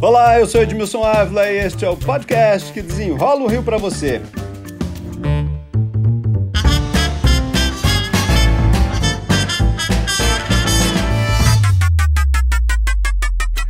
Olá, eu sou Edmilson Ávila e este é o podcast que desenrola o Rio para você.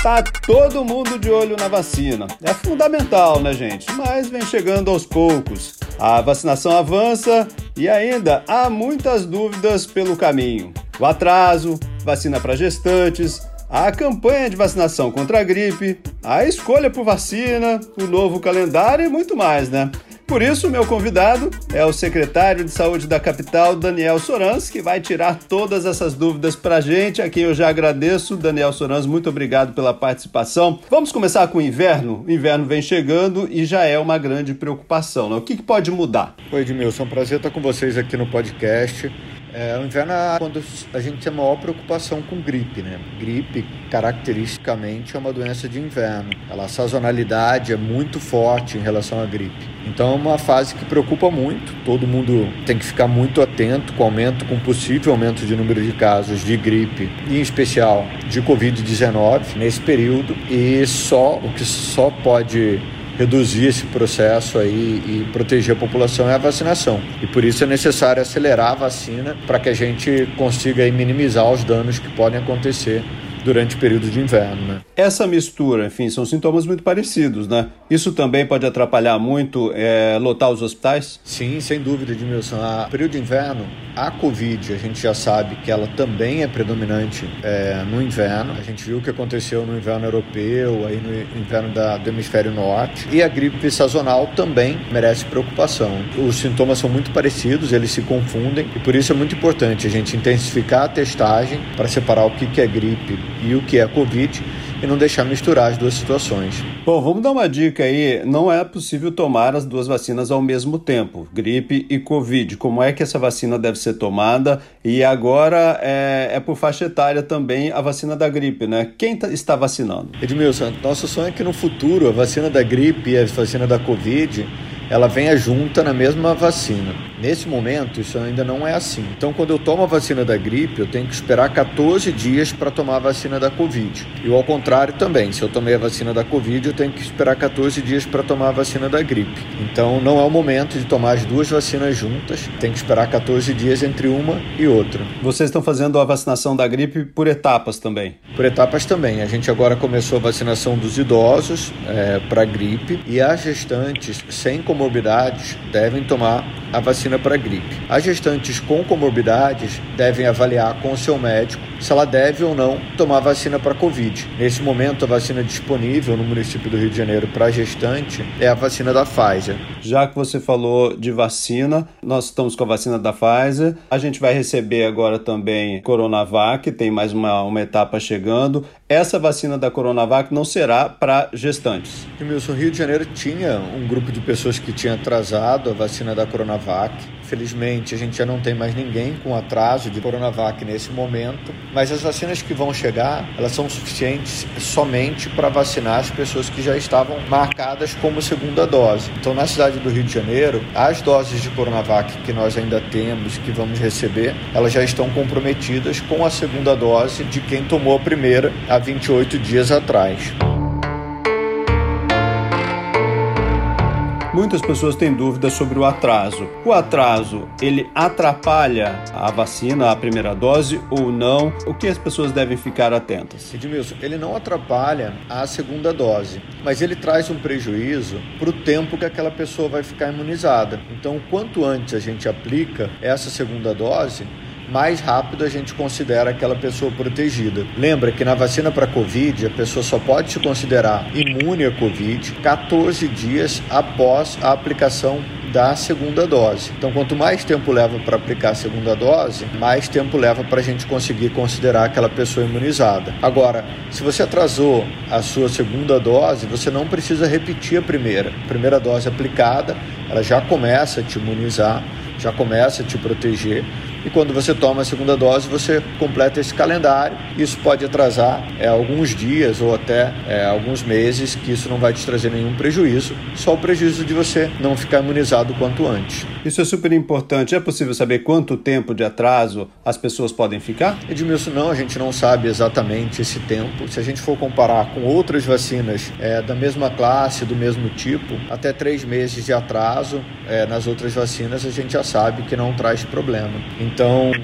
Tá todo mundo de olho na vacina. É fundamental, né, gente? Mas vem chegando aos poucos. A vacinação avança e ainda há muitas dúvidas pelo caminho. O atraso, vacina para gestantes, a campanha de vacinação contra a gripe, a escolha por vacina, o novo calendário e muito mais, né? Por isso, meu convidado é o secretário de Saúde da capital, Daniel Sorans, que vai tirar todas essas dúvidas para a gente, a quem eu já agradeço. Daniel Sorans, muito obrigado pela participação. Vamos começar com o inverno. O inverno vem chegando e já é uma grande preocupação. Né? O que, que pode mudar? Oi, Edmilson, prazer estar com vocês aqui no podcast. É, o inverno é quando a gente tem maior preocupação com gripe, né? Gripe, caracteristicamente, é uma doença de inverno. Ela, a sazonalidade é muito forte em relação à gripe. Então é uma fase que preocupa muito. Todo mundo tem que ficar muito atento com o aumento, com possível aumento de número de casos de gripe, em especial de Covid-19 nesse período. E só o que só pode reduzir esse processo aí e proteger a população é a vacinação. E por isso é necessário acelerar a vacina para que a gente consiga minimizar os danos que podem acontecer durante o período de inverno. Né? Essa mistura, enfim, são sintomas muito parecidos, né? Isso também pode atrapalhar muito é, lotar os hospitais? Sim, sem dúvida, Edmilson. A período de inverno, a Covid, a gente já sabe que ela também é predominante é, no inverno. A gente viu o que aconteceu no inverno europeu, aí no inverno da, do hemisfério norte. E a gripe sazonal também merece preocupação. Os sintomas são muito parecidos, eles se confundem e por isso é muito importante a gente intensificar a testagem para separar o que é gripe e o que é Covid e não deixar misturar as duas situações. Bom, vamos dar uma dica aí. Não é possível tomar as duas vacinas ao mesmo tempo, gripe e Covid. Como é que essa vacina deve ser tomada? E agora é, é por faixa etária também a vacina da gripe, né? Quem tá, está vacinando? Edmilson, nosso sonho é que no futuro a vacina da gripe e a vacina da Covid ela venha junta na mesma vacina. Nesse momento, isso ainda não é assim. Então, quando eu tomo a vacina da gripe, eu tenho que esperar 14 dias para tomar a vacina da Covid. E ao contrário também, se eu tomei a vacina da Covid, eu tenho que esperar 14 dias para tomar a vacina da gripe. Então, não é o momento de tomar as duas vacinas juntas, tem que esperar 14 dias entre uma e outra. Vocês estão fazendo a vacinação da gripe por etapas também? Por etapas também. A gente agora começou a vacinação dos idosos é, para gripe e as gestantes sem como comorbidades devem tomar a vacina para gripe. As gestantes com comorbidades devem avaliar com o seu médico se ela deve ou não tomar vacina para Covid. Nesse momento, a vacina disponível no município do Rio de Janeiro para gestante é a vacina da Pfizer. Já que você falou de vacina, nós estamos com a vacina da Pfizer. A gente vai receber agora também Coronavac, tem mais uma, uma etapa chegando. Essa vacina da Coronavac não será para gestantes. Milson, Rio de Janeiro tinha um grupo de pessoas que tinha atrasado a vacina da Coronavac Felizmente, a gente já não tem mais ninguém com atraso de Coronavac nesse momento, mas as vacinas que vão chegar, elas são suficientes somente para vacinar as pessoas que já estavam marcadas como segunda dose. Então, na cidade do Rio de Janeiro, as doses de Coronavac que nós ainda temos, que vamos receber, elas já estão comprometidas com a segunda dose de quem tomou a primeira há 28 dias atrás. Muitas pessoas têm dúvidas sobre o atraso. O atraso, ele atrapalha a vacina, a primeira dose ou não? O que as pessoas devem ficar atentas? Edmilson, ele não atrapalha a segunda dose, mas ele traz um prejuízo para o tempo que aquela pessoa vai ficar imunizada. Então, quanto antes a gente aplica essa segunda dose, mais rápido a gente considera aquela pessoa protegida. Lembra que na vacina para Covid, a pessoa só pode se considerar imune à Covid 14 dias após a aplicação da segunda dose. Então, quanto mais tempo leva para aplicar a segunda dose, mais tempo leva para a gente conseguir considerar aquela pessoa imunizada. Agora, se você atrasou a sua segunda dose, você não precisa repetir a primeira. A primeira dose aplicada, ela já começa a te imunizar, já começa a te proteger e quando você toma a segunda dose, você completa esse calendário. Isso pode atrasar é, alguns dias ou até é, alguns meses, que isso não vai te trazer nenhum prejuízo, só o prejuízo de você não ficar imunizado quanto antes. Isso é super importante. É possível saber quanto tempo de atraso as pessoas podem ficar? Edmilson, não, a gente não sabe exatamente esse tempo. Se a gente for comparar com outras vacinas é, da mesma classe, do mesmo tipo, até três meses de atraso é, nas outras vacinas a gente já sabe que não traz problema. Então,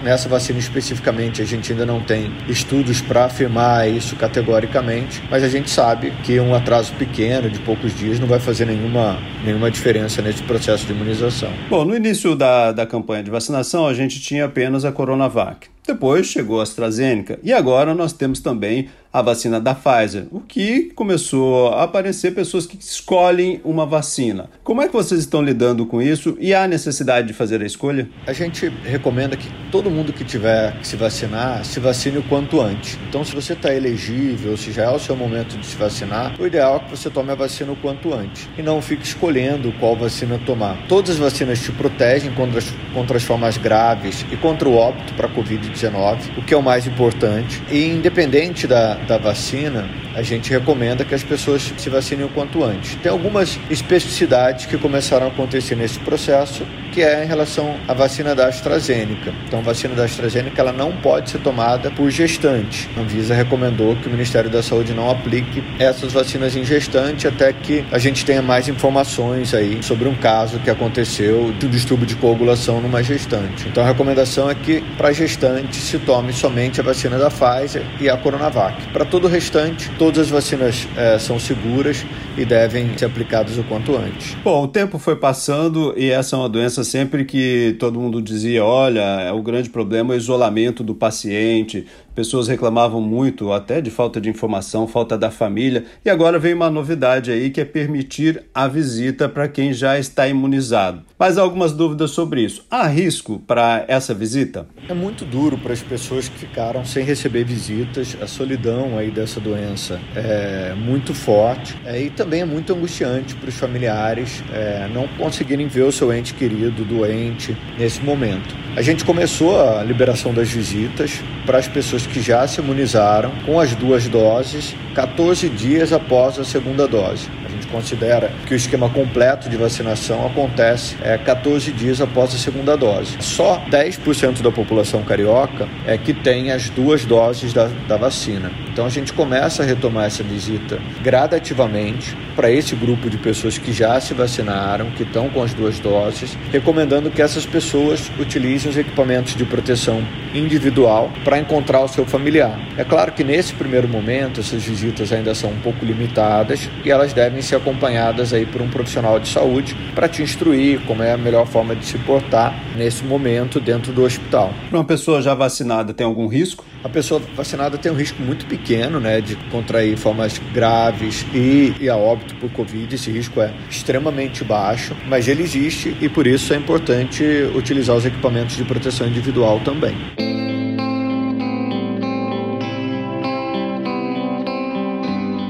nessa vacina especificamente, a gente ainda não tem estudos para afirmar isso categoricamente, mas a gente sabe que um atraso pequeno, de poucos dias, não vai fazer nenhuma, nenhuma diferença nesse processo de imunização. Bom, no início da, da campanha de vacinação, a gente tinha apenas a Coronavac. Depois chegou a AstraZeneca e agora nós temos também a vacina da Pfizer, o que começou a aparecer pessoas que escolhem uma vacina. Como é que vocês estão lidando com isso e há necessidade de fazer a escolha? A gente recomenda que todo mundo que tiver que se vacinar, se vacine o quanto antes. Então, se você está elegível, se já é o seu momento de se vacinar, o ideal é que você tome a vacina o quanto antes e não fique escolhendo qual vacina tomar. Todas as vacinas te protegem contra as, contra as formas graves e contra o óbito para a Covid-19 o que é o mais importante. E independente da, da vacina, a gente recomenda que as pessoas se vacinem o quanto antes. Tem algumas especificidades que começaram a acontecer nesse processo, que é em relação à vacina da AstraZeneca. Então, a vacina da AstraZeneca ela não pode ser tomada por gestante. A Anvisa recomendou que o Ministério da Saúde não aplique essas vacinas em gestante até que a gente tenha mais informações aí sobre um caso que aconteceu de um distúrbio de coagulação numa gestante. Então, a recomendação é que para gestante se tome somente a vacina da Pfizer e a Coronavac. Para todo o restante, todas as vacinas é, são seguras e devem ser aplicadas o quanto antes. Bom, o tempo foi passando e essa é uma doença sempre que todo mundo dizia, olha, é o grande problema é o isolamento do paciente, pessoas reclamavam muito até de falta de informação, falta da família, e agora vem uma novidade aí que é permitir a visita para quem já está imunizado. Mas há algumas dúvidas sobre isso. Há risco para essa visita? É muito duro para as pessoas que ficaram sem receber visitas. A solidão aí dessa doença é muito forte é, e também é muito angustiante para os familiares é, não conseguirem ver o seu ente querido doente nesse momento. A gente começou a liberação das visitas para as pessoas que já se imunizaram com as duas doses 14 dias após a segunda dose considera que o esquema completo de vacinação acontece é, 14 dias após a segunda dose. Só 10% da população carioca é que tem as duas doses da, da vacina. Então a gente começa a retomar essa visita gradativamente para esse grupo de pessoas que já se vacinaram, que estão com as duas doses, recomendando que essas pessoas utilizem os equipamentos de proteção individual para encontrar o seu familiar. É claro que nesse primeiro momento essas visitas ainda são um pouco limitadas e elas devem ser acompanhadas aí por um profissional de saúde para te instruir como é a melhor forma de se portar nesse momento dentro do hospital. Para uma pessoa já vacinada tem algum risco? A pessoa vacinada tem um risco muito pequeno, né, de contrair formas graves e, e a óbito por Covid. Esse risco é extremamente baixo, mas ele existe e por isso é importante utilizar os equipamentos de proteção individual também.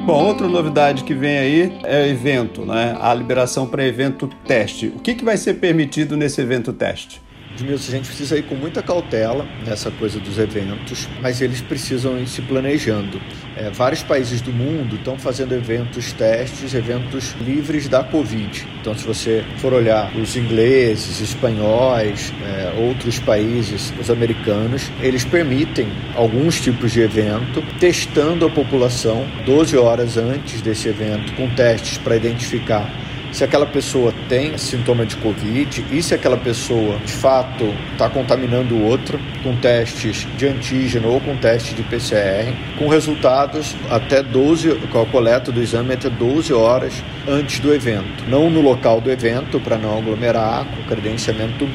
Bom, outra novidade que vem aí é o evento, né? A liberação para evento teste. O que, que vai ser permitido nesse evento teste? Edmilson, a gente precisa ir com muita cautela nessa coisa dos eventos, mas eles precisam ir se planejando. É, vários países do mundo estão fazendo eventos testes, eventos livres da Covid. Então, se você for olhar os ingleses, espanhóis, é, outros países, os americanos, eles permitem alguns tipos de evento, testando a população 12 horas antes desse evento, com testes para identificar se aquela pessoa tem sintoma de Covid e se aquela pessoa de fato está contaminando o outro com testes de antígeno ou com teste de PCR, com resultados até 12, com a coleta do exame até 12 horas antes do evento. Não no local do evento, para não aglomerar, com credenciamento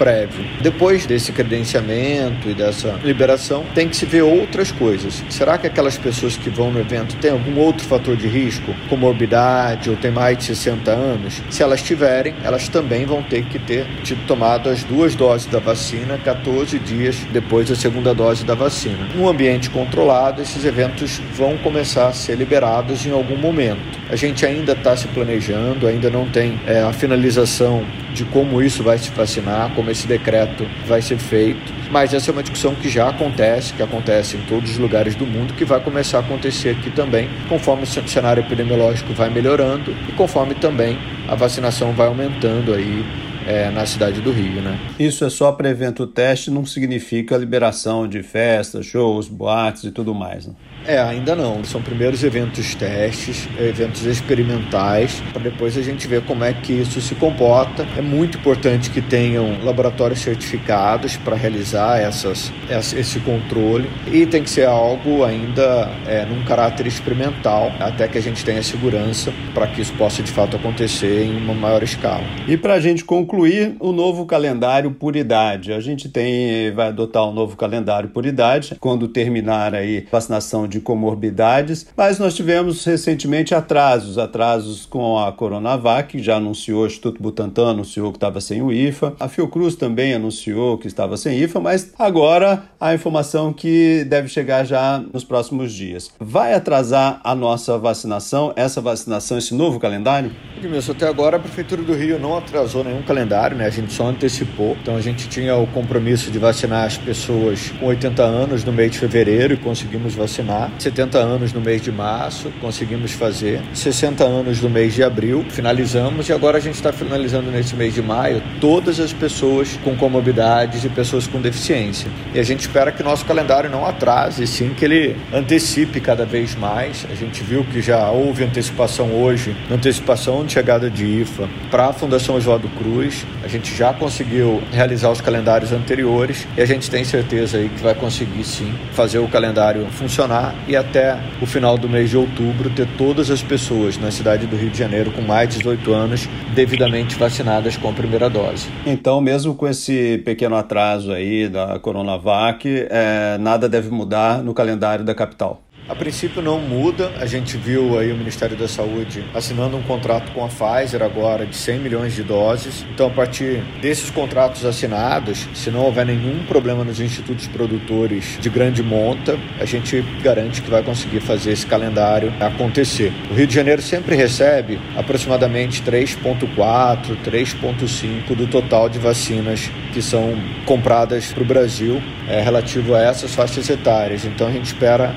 prévio. Depois desse credenciamento e dessa liberação, tem que se ver outras coisas. Será que aquelas pessoas que vão no evento têm algum outro fator de risco, comorbidade ou tem mais de 60 anos? Se elas tiverem, elas também vão ter que ter tido tomado as duas doses da vacina 14 dias depois da segunda dose da vacina. Num ambiente controlado, esses eventos vão começar a ser liberados em algum momento. A gente ainda está se planejando, ainda não tem é, a finalização de como isso vai se vacinar, como esse decreto vai ser feito. Mas essa é uma discussão que já acontece, que acontece em todos os lugares do mundo, que vai começar a acontecer aqui também, conforme o cenário epidemiológico vai melhorando e conforme também a vacinação vai aumentando aí é, na cidade do Rio, né? Isso é só para evento teste, não significa liberação de festas, shows, boates e tudo mais, né? É, ainda não. São primeiros eventos testes, eventos experimentais, para depois a gente ver como é que isso se comporta. É muito importante que tenham laboratórios certificados para realizar essas, esse controle e tem que ser algo ainda é, num caráter experimental, até que a gente tenha segurança para que isso possa de fato acontecer em uma maior escala. E para a gente concluir, o novo calendário por idade. A gente tem vai adotar um novo calendário por idade quando terminar aí vacinação de comorbidades, mas nós tivemos recentemente atrasos, atrasos com a Coronavac, que já anunciou, o Instituto Butantan anunciou que estava sem o IFA, a Fiocruz também anunciou que estava sem IFA, mas agora a informação que deve chegar já nos próximos dias. Vai atrasar a nossa vacinação, essa vacinação, esse novo calendário? Edmilson, até agora a Prefeitura do Rio não atrasou nenhum calendário, né? A gente só antecipou. Então a gente tinha o compromisso de vacinar as pessoas com 80 anos no mês de fevereiro e conseguimos vacinar. 70 anos no mês de março, conseguimos fazer. 60 anos no mês de abril, finalizamos. E agora a gente está finalizando nesse mês de maio todas as pessoas com comorbidades e pessoas com deficiência. E a gente espera que nosso calendário não atrase, sim que ele antecipe cada vez mais. A gente viu que já houve antecipação hoje, antecipação chegada de IFA para a Fundação Oswaldo Cruz. A gente já conseguiu realizar os calendários anteriores e a gente tem certeza aí que vai conseguir sim fazer o calendário funcionar e até o final do mês de outubro ter todas as pessoas na cidade do Rio de Janeiro com mais de 18 anos devidamente vacinadas com a primeira dose. Então, mesmo com esse pequeno atraso aí da Coronavac, é, nada deve mudar no calendário da capital. A princípio não muda, a gente viu aí o Ministério da Saúde assinando um contrato com a Pfizer agora de 100 milhões de doses. Então, a partir desses contratos assinados, se não houver nenhum problema nos institutos produtores de grande monta, a gente garante que vai conseguir fazer esse calendário acontecer. O Rio de Janeiro sempre recebe aproximadamente 3,4, 3,5 do total de vacinas que são compradas para o Brasil é, relativo a essas faixas etárias. Então, a gente espera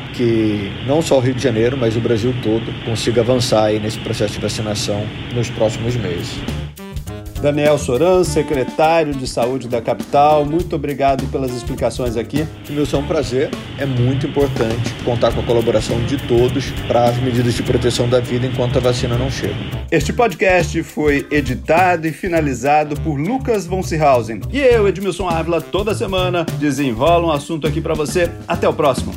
que não só o Rio de Janeiro, mas o Brasil todo consiga avançar aí nesse processo de vacinação nos próximos meses. Daniel Soran, secretário de Saúde da capital, muito obrigado pelas explicações aqui. Wilson, é um prazer. É muito importante contar com a colaboração de todos para as medidas de proteção da vida enquanto a vacina não chega. Este podcast foi editado e finalizado por Lucas von Seehausen. E eu, Edmilson Ávila, toda semana desenrola um assunto aqui para você. Até o próximo.